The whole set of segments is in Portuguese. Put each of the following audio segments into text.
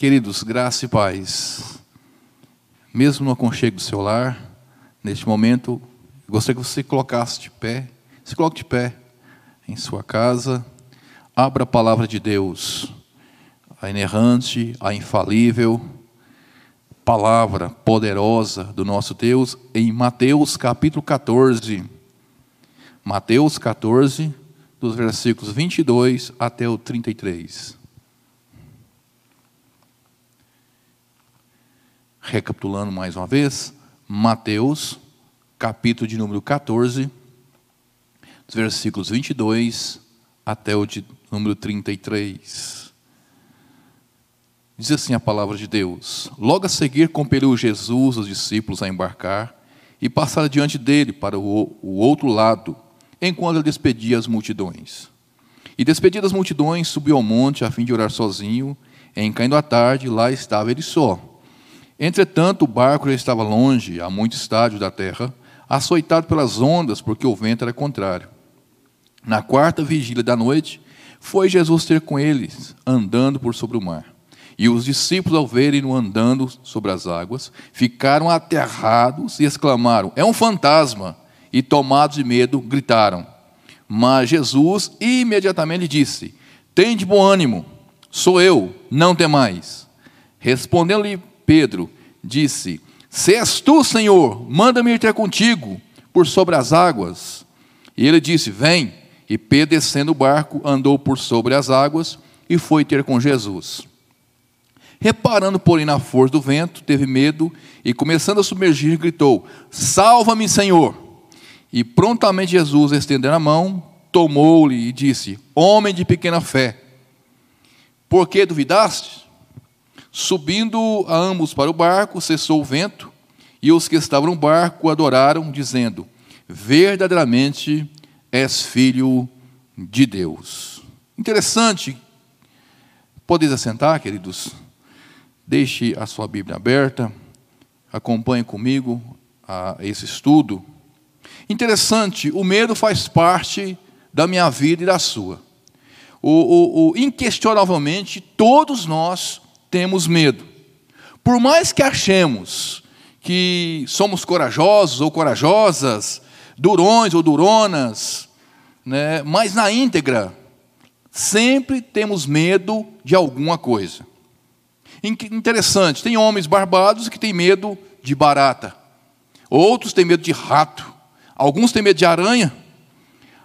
Queridos, graça e paz. Mesmo no aconchego do seu lar, neste momento, gostaria que você colocasse de pé, se coloque de pé em sua casa, abra a palavra de Deus, a inerrante, a infalível, palavra poderosa do nosso Deus, em Mateus capítulo 14. Mateus 14, dos versículos 22 até o 33. Recapitulando mais uma vez, Mateus, capítulo de número 14, dos versículos 22 até o de número 33. Diz assim a palavra de Deus: Logo a seguir compeliu Jesus os discípulos a embarcar e passar diante dele para o, o outro lado enquanto ele despedia as multidões. E despedidas as multidões, subiu ao monte a fim de orar sozinho. Em caindo a tarde, lá estava ele só. Entretanto, o barco já estava longe, a muitos estádios da terra, açoitado pelas ondas, porque o vento era contrário. Na quarta vigília da noite, foi Jesus ter com eles, andando por sobre o mar. E os discípulos, ao verem-no andando sobre as águas, ficaram aterrados e exclamaram: É um fantasma! e, tomados de medo, gritaram. Mas Jesus imediatamente disse: Tem de bom ânimo, sou eu, não temais. Respondendo-lhe Pedro, disse: Se és tu, Senhor, manda-me ir ter contigo por sobre as águas. E ele disse: Vem. E Pedro, descendo o barco, andou por sobre as águas e foi ter com Jesus. Reparando, porém, na força do vento, teve medo e, começando a submergir, gritou: Salva-me, Senhor! E prontamente Jesus, estendendo a mão, tomou-lhe e disse: Homem de pequena fé, por que duvidaste? Subindo ambos para o barco, cessou o vento, e os que estavam no barco adoraram, dizendo: Verdadeiramente és filho de Deus. Interessante. Podeis assentar, queridos? Deixe a sua Bíblia aberta, acompanhe comigo a esse estudo. Interessante, o medo faz parte da minha vida e da sua. O, o, o, inquestionavelmente, todos nós temos medo. Por mais que achemos que somos corajosos ou corajosas, durões ou duronas, né, mas na íntegra, sempre temos medo de alguma coisa. Interessante, tem homens barbados que têm medo de barata, outros têm medo de rato, Alguns têm medo de aranha.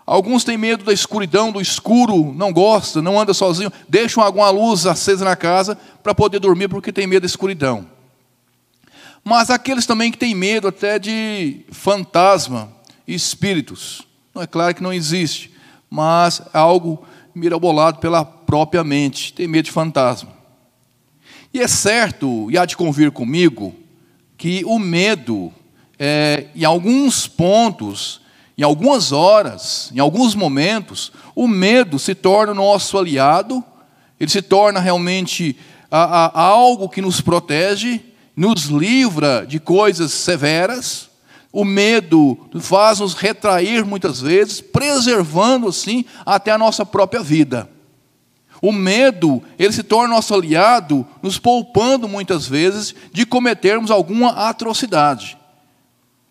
Alguns têm medo da escuridão, do escuro, não gosta, não anda sozinho, deixam alguma luz acesa na casa para poder dormir porque tem medo da escuridão. Mas aqueles também que têm medo até de fantasma e espíritos. Não é claro que não existe, mas é algo mirabolado pela própria mente, tem medo de fantasma. E é certo, e há de convir comigo, que o medo é, em alguns pontos, em algumas horas, em alguns momentos, o medo se torna o nosso aliado, ele se torna realmente a, a, algo que nos protege, nos livra de coisas severas. O medo faz-nos retrair muitas vezes, preservando assim até a nossa própria vida. O medo, ele se torna nosso aliado, nos poupando muitas vezes de cometermos alguma atrocidade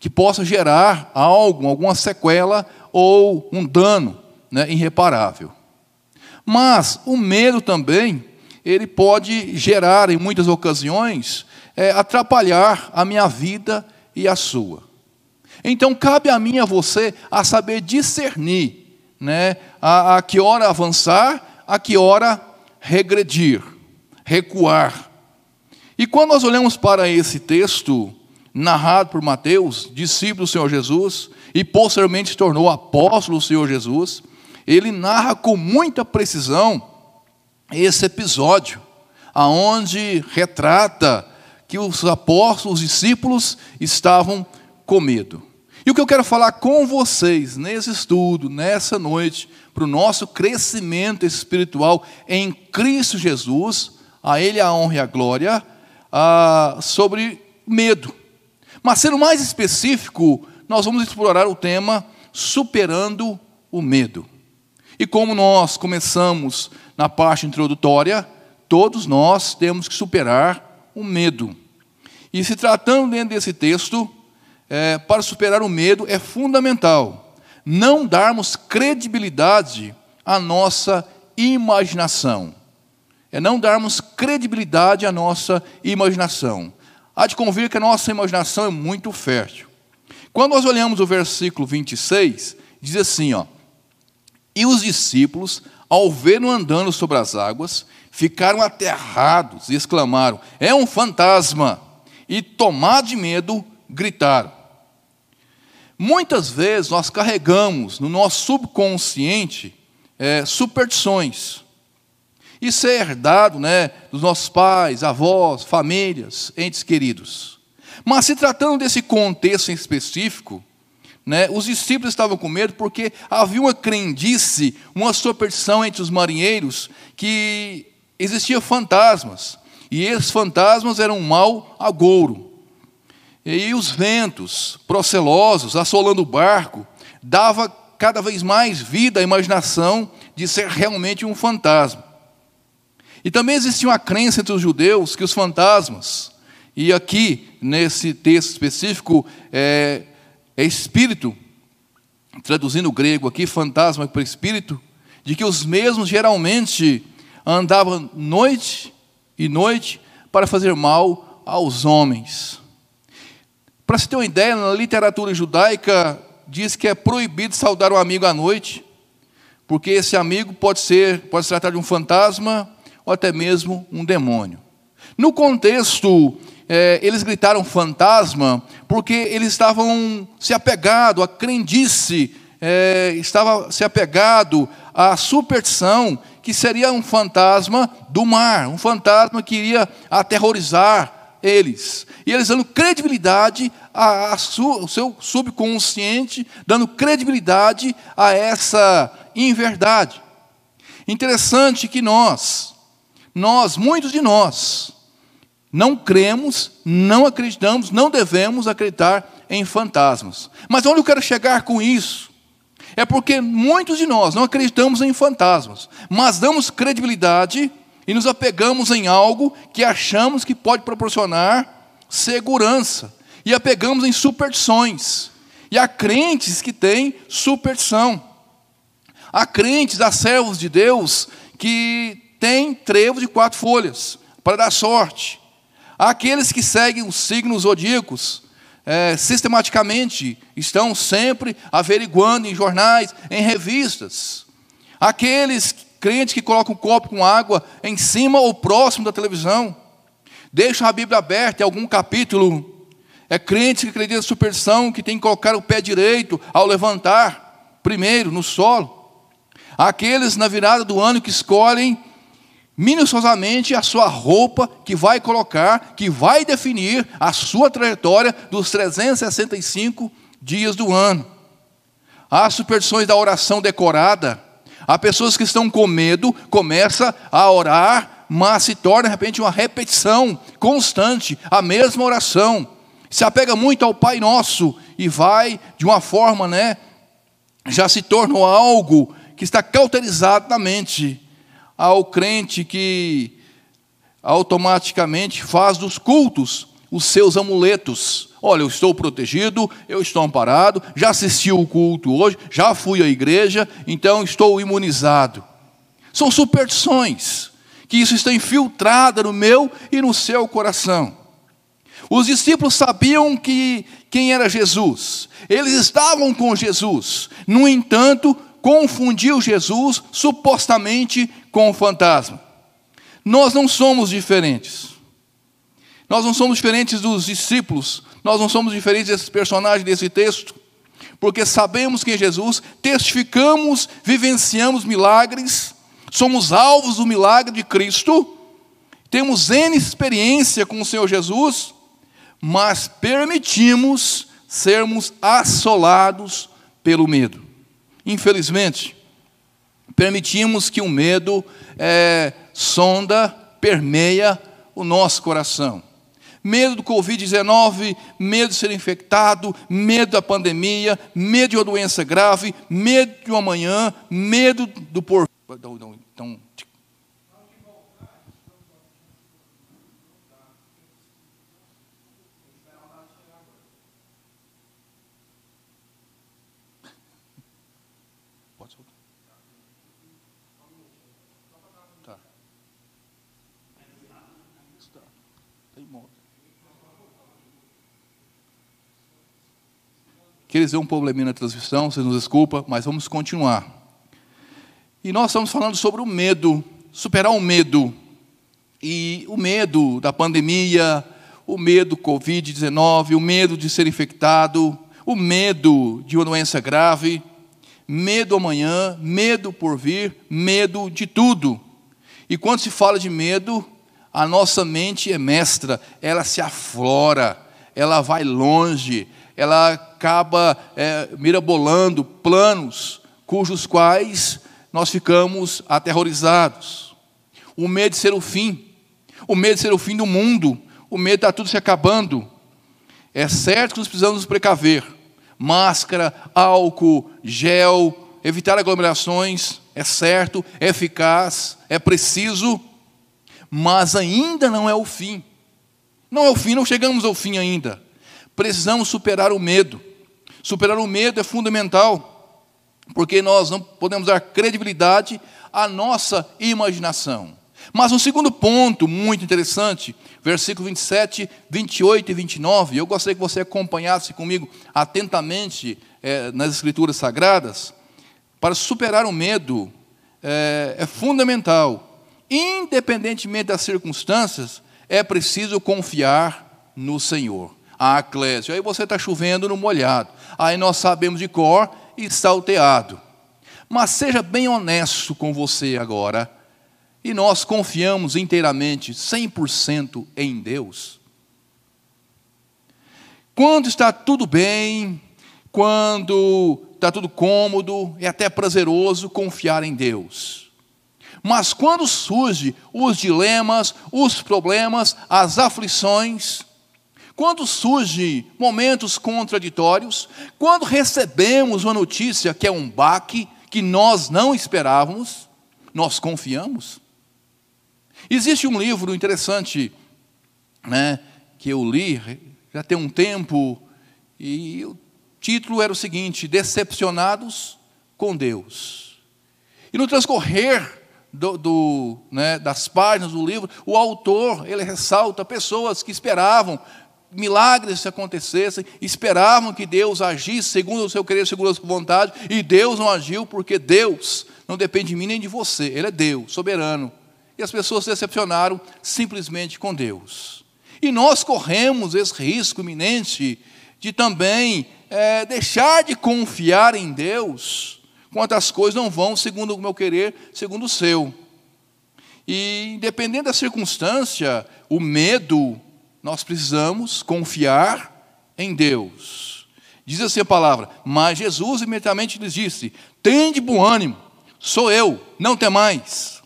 que possa gerar algo, alguma sequela ou um dano né, irreparável. Mas o medo também, ele pode gerar, em muitas ocasiões, é, atrapalhar a minha vida e a sua. Então, cabe a mim e a você a saber discernir né, a, a que hora avançar, a que hora regredir, recuar. E quando nós olhamos para esse texto, narrado por Mateus, discípulo do Senhor Jesus, e posteriormente se tornou apóstolo do Senhor Jesus, ele narra com muita precisão esse episódio, aonde retrata que os apóstolos, os discípulos estavam com medo. E o que eu quero falar com vocês nesse estudo, nessa noite, para o nosso crescimento espiritual em Cristo Jesus, a Ele a honra e a glória, ah, sobre medo. Mas sendo mais específico, nós vamos explorar o tema superando o medo. E como nós começamos na parte introdutória, todos nós temos que superar o medo. E se tratando dentro desse texto, é, para superar o medo é fundamental não darmos credibilidade à nossa imaginação. É não darmos credibilidade à nossa imaginação. Há de convir que a nossa imaginação é muito fértil. Quando nós olhamos o versículo 26, diz assim, ó: E os discípulos, ao vê-lo andando sobre as águas, ficaram aterrados e exclamaram: É um fantasma! E tomados de medo, gritaram. Muitas vezes nós carregamos no nosso subconsciente é, superstições. Isso é herdado né, dos nossos pais, avós, famílias, entes queridos. Mas se tratando desse contexto em específico, né, os discípulos estavam com medo porque havia uma crendice, uma superstição entre os marinheiros que existiam fantasmas. E esses fantasmas eram um mau agouro. E os ventos procelosos assolando o barco dava cada vez mais vida à imaginação de ser realmente um fantasma. E também existia uma crença entre os judeus que os fantasmas, e aqui nesse texto específico é, é espírito, traduzindo o grego aqui, fantasma para espírito, de que os mesmos geralmente andavam noite e noite para fazer mal aos homens. Para se ter uma ideia, na literatura judaica diz que é proibido saudar um amigo à noite, porque esse amigo pode ser, pode se tratar de um fantasma ou até mesmo um demônio. No contexto, é, eles gritaram fantasma porque eles estavam se apegado à crendice, é, estava se apegado à superstição que seria um fantasma do mar, um fantasma que iria aterrorizar eles. E eles dando credibilidade ao seu subconsciente, dando credibilidade a essa inverdade. Interessante que nós, nós, muitos de nós, não cremos, não acreditamos, não devemos acreditar em fantasmas. Mas onde eu quero chegar com isso? É porque muitos de nós não acreditamos em fantasmas, mas damos credibilidade e nos apegamos em algo que achamos que pode proporcionar segurança. E apegamos em superstições. E há crentes que têm superstição. Há crentes, há servos de Deus que tem trevo de quatro folhas para dar sorte. Aqueles que seguem os signos zodíacos é, sistematicamente, estão sempre averiguando em jornais, em revistas. Aqueles crentes que colocam um copo com água em cima ou próximo da televisão, deixam a Bíblia aberta em algum capítulo. É crente que acredita na superstição que tem que colocar o pé direito ao levantar, primeiro, no solo. Aqueles na virada do ano que escolhem minuciosamente a sua roupa que vai colocar, que vai definir a sua trajetória dos 365 dias do ano. Há superstições da oração decorada. Há pessoas que estão com medo, começa a orar, mas se torna de repente uma repetição constante, a mesma oração. Se apega muito ao Pai Nosso e vai de uma forma, né, já se tornou algo que está cauterizado na mente ao crente que automaticamente faz dos cultos os seus amuletos. Olha, eu estou protegido, eu estou amparado, já assisti o culto hoje, já fui à igreja, então estou imunizado. São superstições que isso está infiltrada no meu e no seu coração. Os discípulos sabiam que quem era Jesus. Eles estavam com Jesus. No entanto, confundiu Jesus supostamente com o fantasma. Nós não somos diferentes. Nós não somos diferentes dos discípulos, nós não somos diferentes desses personagens desse texto, porque sabemos quem é Jesus, testificamos, vivenciamos milagres, somos alvos do milagre de Cristo, temos N experiência com o Senhor Jesus, mas permitimos sermos assolados pelo medo. Infelizmente, permitimos que o medo é, sonda, permeia o nosso coração. Medo do Covid-19, medo de ser infectado, medo da pandemia, medo de uma doença grave, medo de um amanhã, medo do porvir. Então, Queria dizer um probleminha na transmissão, vocês nos desculpa, mas vamos continuar. E nós estamos falando sobre o medo, superar o medo. E o medo da pandemia, o medo do Covid-19, o medo de ser infectado, o medo de uma doença grave, medo amanhã, medo por vir, medo de tudo. E quando se fala de medo, a nossa mente é mestra, ela se aflora, ela vai longe, ela acaba é, mirabolando planos cujos quais nós ficamos aterrorizados. O medo de ser o fim, o medo de ser o fim do mundo, o medo de estar tudo se acabando. É certo que nós precisamos nos precaver. Máscara, álcool, gel, evitar aglomerações, é certo, é eficaz, é preciso, mas ainda não é o fim. Não é o fim, não chegamos ao fim ainda. Precisamos superar o medo. Superar o medo é fundamental, porque nós não podemos dar credibilidade à nossa imaginação. Mas um segundo ponto muito interessante, versículo 27, 28 e 29, eu gostaria que você acompanhasse comigo atentamente é, nas Escrituras Sagradas. Para superar o medo, é, é fundamental, independentemente das circunstâncias, é preciso confiar no Senhor. A Eclésia, aí você está chovendo no molhado, aí nós sabemos de cor e salteado. Mas seja bem honesto com você agora e nós confiamos inteiramente, 100% em Deus. Quando está tudo bem, quando está tudo cômodo, é até prazeroso confiar em Deus. Mas quando surgem os dilemas, os problemas, as aflições, quando surgem momentos contraditórios, quando recebemos uma notícia que é um baque que nós não esperávamos, nós confiamos? Existe um livro interessante, né, que eu li já tem um tempo, e o título era o seguinte: Decepcionados com Deus. E no transcorrer do, do, né, das páginas do livro, o autor ele ressalta pessoas que esperavam milagres se acontecessem, esperavam que Deus agisse segundo o seu querer, segundo a sua vontade, e Deus não agiu porque Deus não depende de mim nem de você, Ele é Deus, soberano. E as pessoas se decepcionaram simplesmente com Deus. E nós corremos esse risco iminente de também é, deixar de confiar em Deus quando as coisas não vão segundo o meu querer, segundo o seu. E, independente da circunstância, o medo, nós precisamos confiar em Deus. Diz assim a palavra: Mas Jesus imediatamente lhes disse: Tende bom ânimo, sou eu, não temais.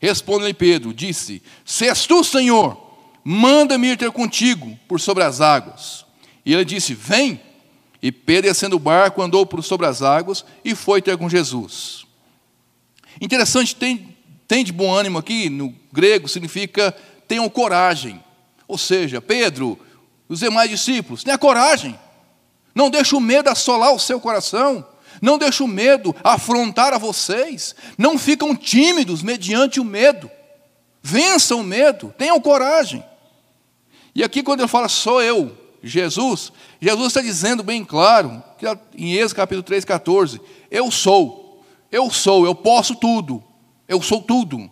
Respondeu-lhe Pedro, disse: Se és tu, Senhor, manda-me ir ter contigo por sobre as águas. E ele disse: Vem. E Pedro, descendo o barco, andou por sobre as águas e foi ter com Jesus. Interessante, tem, tem de bom ânimo aqui, no grego, significa tenham coragem. Ou seja, Pedro, os demais discípulos, tenha coragem. Não deixe o medo assolar o seu coração. Não deixe o medo afrontar a vocês. Não ficam tímidos mediante o medo. Vençam o medo, tenham coragem. E aqui, quando ele fala sou eu, Jesus, Jesus está dizendo bem claro, em Êxodo capítulo 3, 14: Eu sou, eu sou, eu posso tudo, eu sou tudo.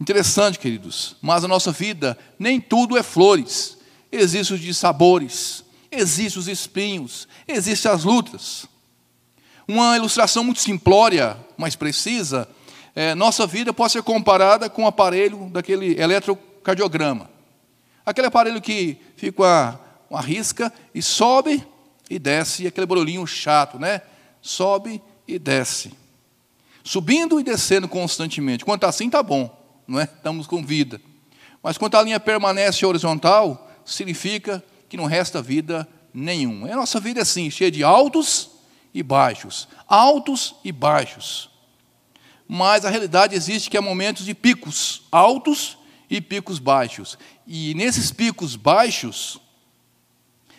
Interessante, queridos, mas a nossa vida nem tudo é flores, existem os sabores, existem os espinhos, existem as lutas. Uma ilustração muito simplória, mas precisa, é, nossa vida pode ser comparada com o um aparelho daquele eletrocardiograma. Aquele aparelho que fica uma, uma risca e sobe e desce, e aquele barulhinho chato, né? Sobe e desce. Subindo e descendo constantemente. Quanto assim, está bom, não é? Estamos com vida. Mas quando a linha permanece horizontal, significa que não resta vida nenhum. A nossa vida é assim, cheia de altos e baixos, altos e baixos. Mas a realidade existe que há momentos de picos altos e picos baixos. E nesses picos baixos,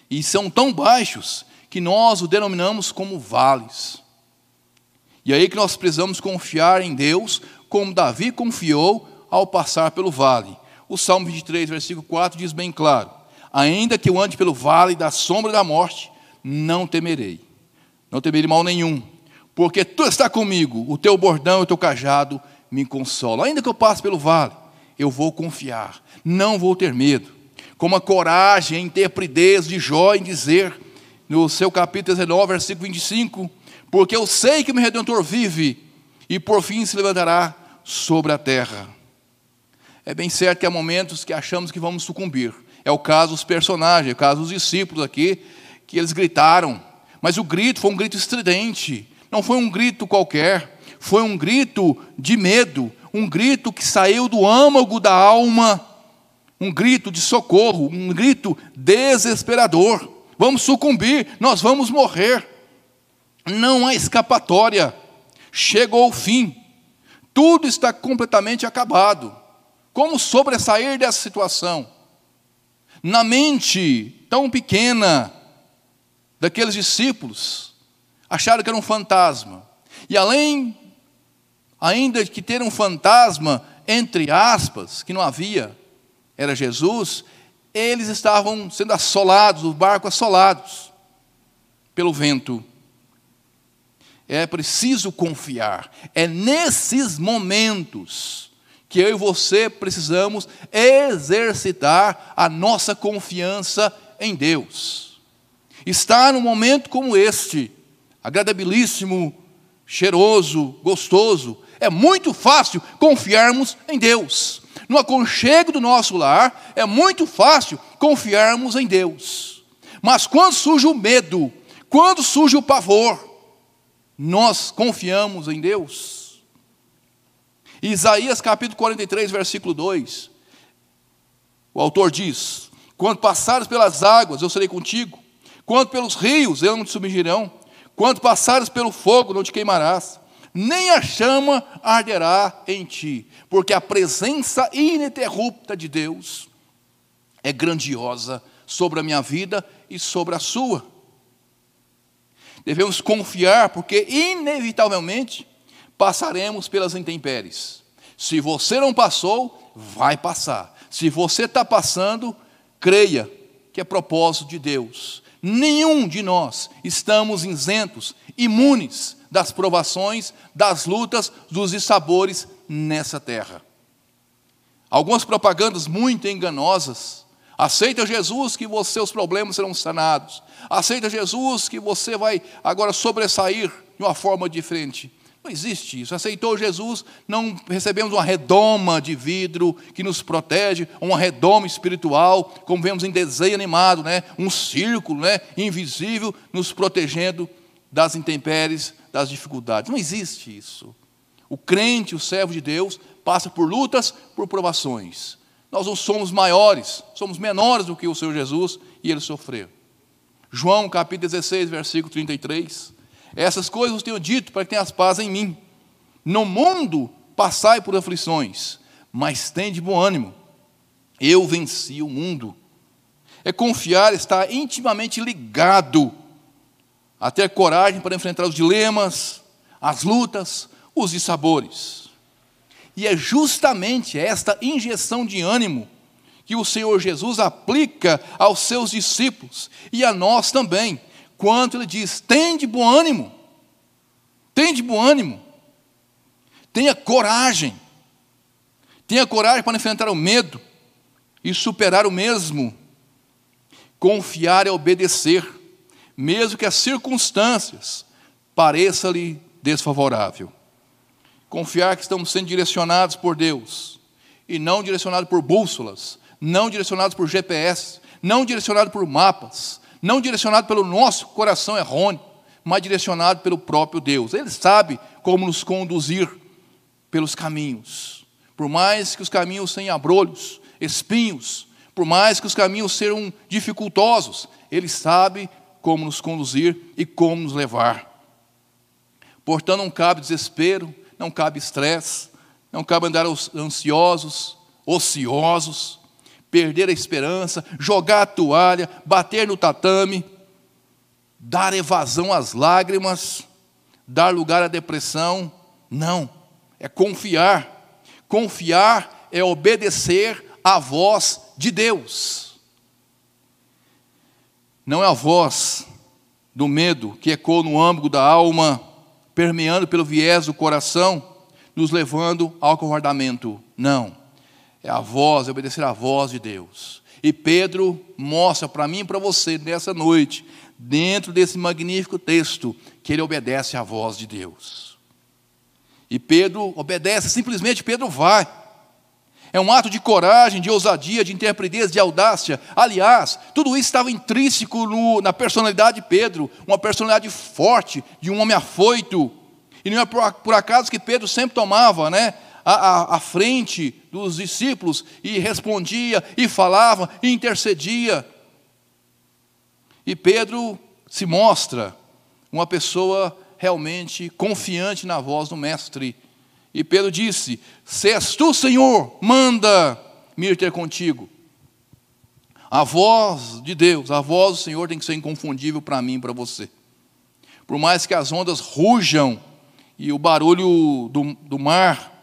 e são tão baixos, que nós o denominamos como vales. E aí que nós precisamos confiar em Deus, como Davi confiou ao passar pelo vale. O Salmo 23, versículo 4 diz bem claro: Ainda que eu ande pelo vale da sombra da morte, não temerei. Não temerei mal nenhum, porque tu está comigo, o teu bordão e o teu cajado me consolam. Ainda que eu passe pelo vale, eu vou confiar, não vou ter medo. Como a coragem, a interpridez de Jó em dizer, no seu capítulo 19, versículo 25: Porque eu sei que o meu redentor vive e por fim se levantará sobre a terra. É bem certo que há momentos que achamos que vamos sucumbir. É o caso dos personagens, é o caso dos discípulos aqui, que eles gritaram. Mas o grito foi um grito estridente, não foi um grito qualquer, foi um grito de medo, um grito que saiu do âmago da alma, um grito de socorro, um grito desesperador. Vamos sucumbir, nós vamos morrer. Não há escapatória. Chegou o fim. Tudo está completamente acabado. Como sobressair dessa situação? Na mente tão pequena daqueles discípulos, acharam que era um fantasma. E além ainda que ter um fantasma, entre aspas, que não havia, era Jesus, eles estavam sendo assolados, o barco assolados pelo vento. É preciso confiar. É nesses momentos que eu e você precisamos exercitar a nossa confiança em Deus. Está num momento como este, agradabilíssimo, cheiroso, gostoso, é muito fácil confiarmos em Deus. No aconchego do nosso lar, é muito fácil confiarmos em Deus. Mas quando surge o medo, quando surge o pavor, nós confiamos em Deus. Isaías capítulo 43, versículo 2. O autor diz: Quando passares pelas águas, eu serei contigo. Quando pelos rios, eu não te submergirão. Quando passares pelo fogo, não te queimarás. Nem a chama arderá em ti, porque a presença ininterrupta de Deus é grandiosa sobre a minha vida e sobre a sua. Devemos confiar, porque inevitavelmente passaremos pelas intempéries. Se você não passou, vai passar. Se você está passando, creia que é propósito de Deus. Nenhum de nós estamos isentos, imunes das provações, das lutas, dos dissabores nessa terra. Algumas propagandas muito enganosas. Aceita Jesus que os seus problemas serão sanados. Aceita Jesus que você vai agora sobressair de uma forma diferente. Não existe isso. Aceitou Jesus, não recebemos uma redoma de vidro que nos protege, uma redoma espiritual, como vemos em desenho animado, né? um círculo né? invisível nos protegendo das intempéries, das dificuldades. Não existe isso. O crente, o servo de Deus, passa por lutas, por provações. Nós não somos maiores, somos menores do que o Senhor Jesus e ele sofreu. João capítulo 16, versículo 33. Essas coisas tenho dito para que tenhas paz em mim. No mundo passai por aflições, mas tem de bom ânimo. Eu venci o mundo. É confiar, estar intimamente ligado a ter coragem para enfrentar os dilemas, as lutas, os dissabores. E é justamente esta injeção de ânimo que o Senhor Jesus aplica aos seus discípulos e a nós também, quanto ele diz: tem de bom ânimo, tem de bom ânimo, tenha coragem, tenha coragem para enfrentar o medo e superar o mesmo. Confiar é obedecer, mesmo que as circunstâncias pareçam-lhe desfavorável. Confiar que estamos sendo direcionados por Deus e não direcionados por bússolas, não direcionados por GPS, não direcionados por mapas, não direcionado pelo nosso coração errôneo, mas direcionado pelo próprio Deus. Ele sabe como nos conduzir pelos caminhos. Por mais que os caminhos tenham abrolhos, espinhos, por mais que os caminhos sejam dificultosos, Ele sabe como nos conduzir e como nos levar. Portanto, não cabe desespero, não cabe estresse, não cabe andar ansiosos, ociosos, perder a esperança, jogar a toalha, bater no tatame, dar evasão às lágrimas, dar lugar à depressão. Não, é confiar. Confiar é obedecer à voz de Deus. Não é a voz do medo que ecoa no âmago da alma, permeando pelo viés do coração, nos levando ao covardamento. Não. É a voz, é obedecer à voz de Deus. E Pedro mostra para mim e para você nessa noite, dentro desse magnífico texto, que ele obedece à voz de Deus. E Pedro obedece, simplesmente Pedro vai. É um ato de coragem, de ousadia, de interpretez, de audácia. Aliás, tudo isso estava intrínseco no, na personalidade de Pedro, uma personalidade forte, de um homem afoito. E não é por, por acaso que Pedro sempre tomava né, a, a frente dos discípulos e respondia, e falava, e intercedia. E Pedro se mostra uma pessoa realmente confiante na voz do Mestre. E Pedro disse: Se és tu, Senhor, manda-me ir ter contigo. A voz de Deus, a voz do Senhor tem que ser inconfundível para mim e para você. Por mais que as ondas rujam e o barulho do, do mar,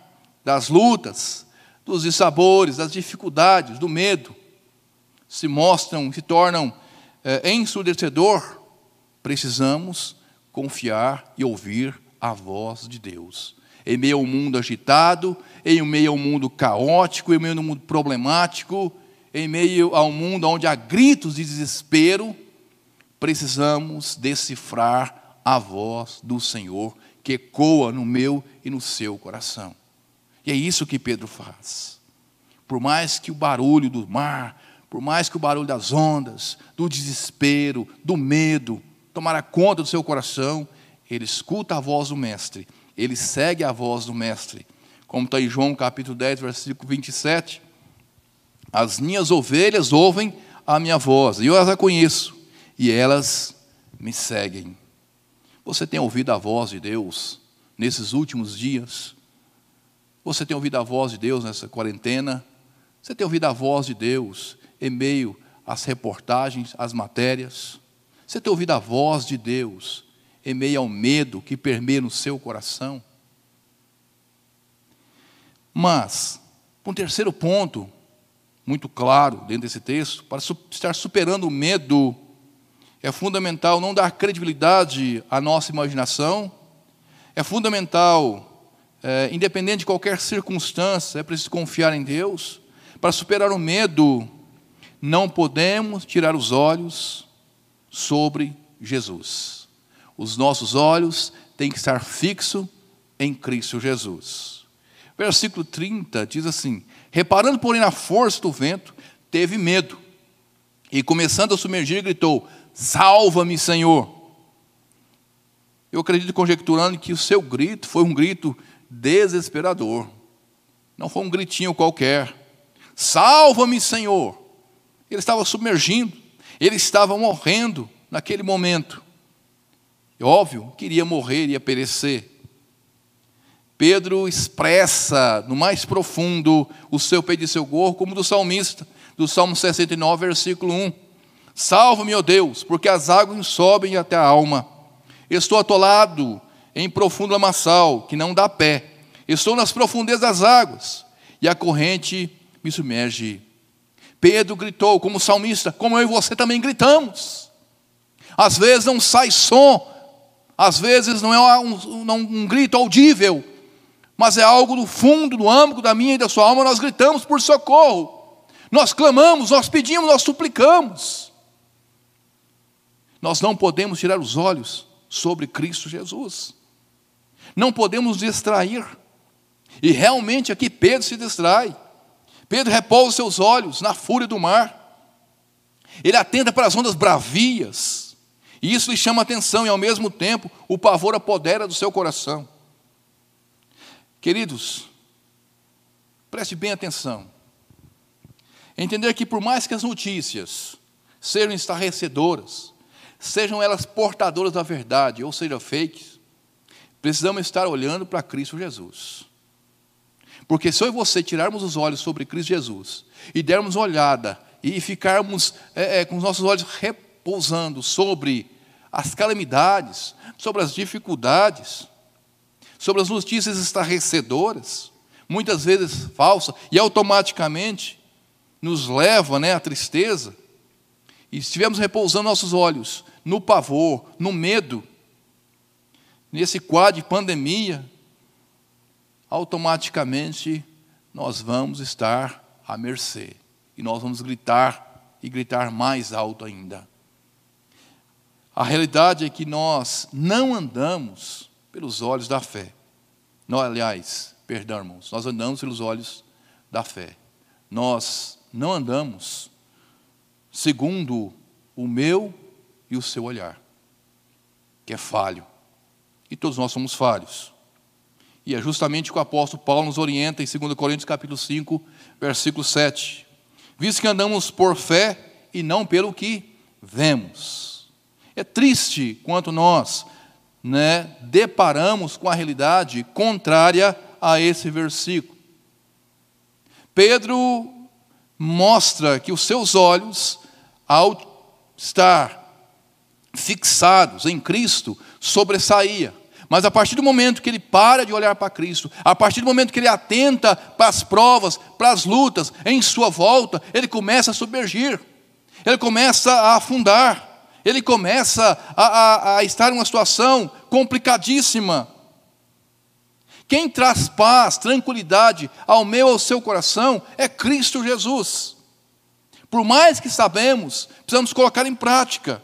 das lutas, dos dissabores, das dificuldades, do medo, se mostram, se tornam é, ensurdecedor, precisamos confiar e ouvir a voz de Deus. Em meio ao mundo agitado, em meio ao mundo caótico, em meio ao mundo problemático, em meio ao mundo onde há gritos de desespero, precisamos decifrar a voz do Senhor que ecoa no meu e no seu coração. E é isso que Pedro faz. Por mais que o barulho do mar, por mais que o barulho das ondas, do desespero, do medo, tomara conta do seu coração, ele escuta a voz do Mestre, ele segue a voz do Mestre. Como está em João capítulo 10, versículo 27. As minhas ovelhas ouvem a minha voz, e eu as conheço, e elas me seguem. Você tem ouvido a voz de Deus nesses últimos dias? Você tem ouvido a voz de Deus nessa quarentena? Você tem ouvido a voz de Deus em meio às reportagens, às matérias? Você tem ouvido a voz de Deus em meio ao medo que permeia no seu coração? Mas, um terceiro ponto, muito claro dentro desse texto, para estar superando o medo, é fundamental não dar credibilidade à nossa imaginação, é fundamental, é, independente de qualquer circunstância, é preciso confiar em Deus. Para superar o medo, não podemos tirar os olhos sobre Jesus. Os nossos olhos têm que estar fixos em Cristo Jesus. Versículo 30 diz assim: Reparando, porém, na força do vento, teve medo, e começando a submergir, gritou: Salva-me, Senhor. Eu acredito, conjecturando, que o seu grito foi um grito desesperador, não foi um gritinho qualquer. Salva-me, Senhor. Ele estava submergindo, ele estava morrendo naquele momento. É óbvio, queria morrer, ia perecer. Pedro expressa no mais profundo o seu pedido de seu gorro, como do salmista, do Salmo 69, versículo 1. Salva-me, ó Deus, porque as águas sobem até a alma. Estou atolado em profundo lamaçal, que não dá pé. Estou nas profundezas das águas, e a corrente me submerge. Pedro gritou, como salmista, como eu e você também gritamos. Às vezes não sai som, às vezes não é um, um, um grito audível, mas é algo do fundo, do âmago da minha e da sua alma, nós gritamos por socorro. Nós clamamos, nós pedimos, nós suplicamos. Nós não podemos tirar os olhos sobre Cristo Jesus. Não podemos distrair. E realmente aqui Pedro se distrai. Pedro repousa seus olhos na fúria do mar. Ele atenta para as ondas bravias. E isso lhe chama atenção e, ao mesmo tempo, o pavor apodera do seu coração. Queridos, preste bem atenção. Entender que, por mais que as notícias sejam estarrecedoras, sejam elas portadoras da verdade, ou seja, fakes, precisamos estar olhando para Cristo Jesus. Porque se eu e você tirarmos os olhos sobre Cristo Jesus e dermos uma olhada e ficarmos é, é, com os nossos olhos repousando sobre as calamidades, sobre as dificuldades, sobre as notícias estarrecedoras, muitas vezes falsas, e automaticamente nos leva né, à tristeza, e estivermos repousando nossos olhos no pavor, no medo, nesse quadro de pandemia, automaticamente nós vamos estar à mercê. E nós vamos gritar e gritar mais alto ainda. A realidade é que nós não andamos pelos olhos da fé. Nós, aliás, perdão, irmãos, nós andamos pelos olhos da fé. Nós não andamos segundo o meu e o seu olhar, que é falho. E todos nós somos falhos. E é justamente o que o apóstolo Paulo nos orienta em 2 Coríntios capítulo 5, versículo 7. Visto que andamos por fé e não pelo que vemos. É triste quanto nós né, deparamos com a realidade contrária a esse versículo. Pedro mostra que os seus olhos, ao estar fixados em Cristo, sobressaía. Mas a partir do momento que ele para de olhar para Cristo, a partir do momento que ele atenta para as provas, para as lutas em sua volta, ele começa a submergir, ele começa a afundar, ele começa a, a, a estar em uma situação complicadíssima. Quem traz paz, tranquilidade ao meu ao seu coração é Cristo Jesus. Por mais que sabemos, precisamos colocar em prática.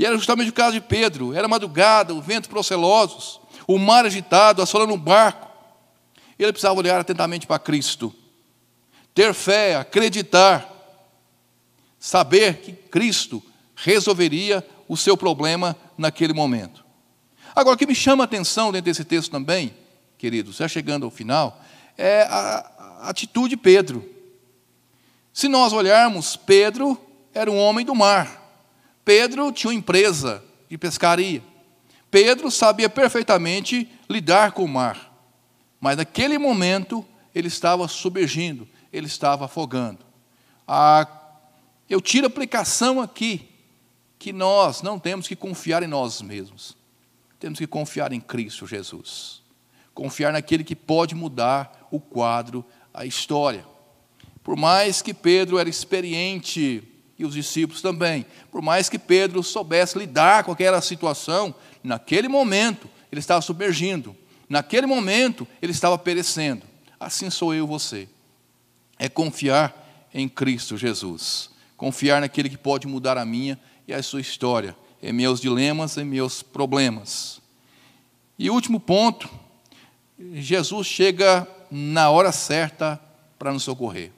E era justamente o caso de Pedro. Era madrugada, o vento procelosos, o mar agitado, assolando um barco. Ele precisava olhar atentamente para Cristo. Ter fé, acreditar, saber que Cristo resolveria o seu problema naquele momento. Agora, o que me chama a atenção dentro desse texto também, queridos, já chegando ao final, é a atitude de Pedro. Se nós olharmos, Pedro era um homem do mar. Pedro tinha uma empresa de pescaria. Pedro sabia perfeitamente lidar com o mar. Mas naquele momento ele estava submergindo, ele estava afogando. Ah, eu tiro a aplicação aqui que nós não temos que confiar em nós mesmos. Temos que confiar em Cristo Jesus. Confiar naquele que pode mudar o quadro, a história. Por mais que Pedro era experiente e os discípulos também. Por mais que Pedro soubesse lidar com aquela situação, naquele momento ele estava submergindo, naquele momento ele estava perecendo. Assim sou eu e você. É confiar em Cristo Jesus, confiar naquele que pode mudar a minha e a sua história, em meus dilemas, em meus problemas. E último ponto, Jesus chega na hora certa para nos socorrer.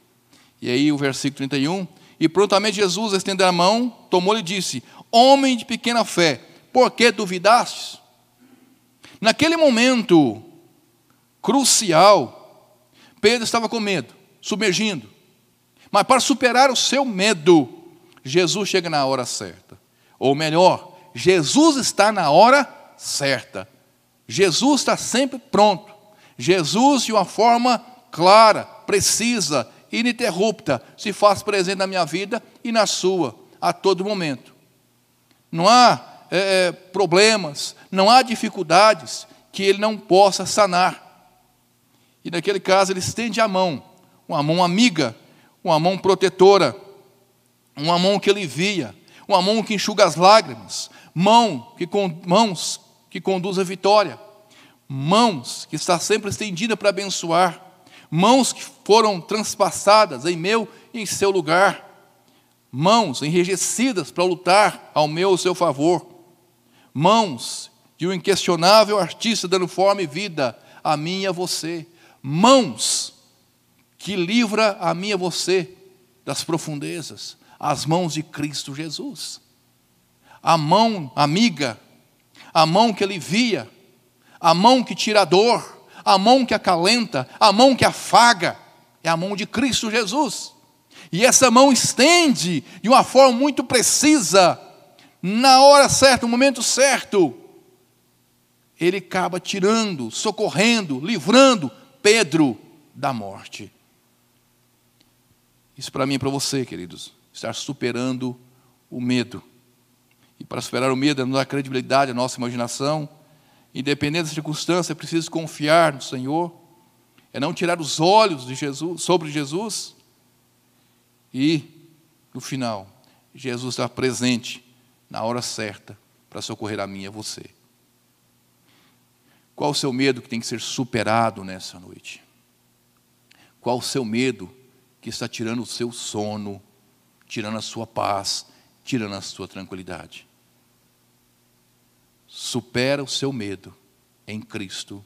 E aí o versículo 31 e prontamente Jesus, estendendo a mão, tomou-lhe e disse: Homem de pequena fé, por que duvidastes? Naquele momento crucial, Pedro estava com medo, submergindo. Mas para superar o seu medo, Jesus chega na hora certa. Ou melhor, Jesus está na hora certa. Jesus está sempre pronto. Jesus, de uma forma clara, precisa, ininterrupta se faz presente na minha vida e na sua, a todo momento. Não há é, é, problemas, não há dificuldades que ele não possa sanar. E naquele caso ele estende a mão, uma mão amiga, uma mão protetora, uma mão que alivia, uma mão que enxuga as lágrimas, mão que, mãos que conduz à vitória, mãos que está sempre estendida para abençoar, mãos que foram transpassadas em meu e em seu lugar, mãos enrijecidas para lutar ao meu ao seu favor, mãos de um inquestionável artista dando forma e vida a mim e a você, mãos que livra a mim e a você das profundezas, as mãos de Cristo Jesus. A mão amiga, a mão que alivia, a mão que tira a dor, a mão que acalenta, a mão que afaga, é a mão de Cristo Jesus. E essa mão estende de uma forma muito precisa, na hora certa, no momento certo. Ele acaba tirando, socorrendo, livrando Pedro da morte. Isso para mim e para você, queridos, estar superando o medo, E para superar o medo é não dar credibilidade à nossa imaginação. Independente da circunstância, é preciso confiar no Senhor. É não tirar os olhos de Jesus, sobre Jesus. E, no final, Jesus está presente na hora certa para socorrer a mim e a você. Qual o seu medo que tem que ser superado nessa noite? Qual o seu medo que está tirando o seu sono, tirando a sua paz, tirando a sua tranquilidade? Supera o seu medo em Cristo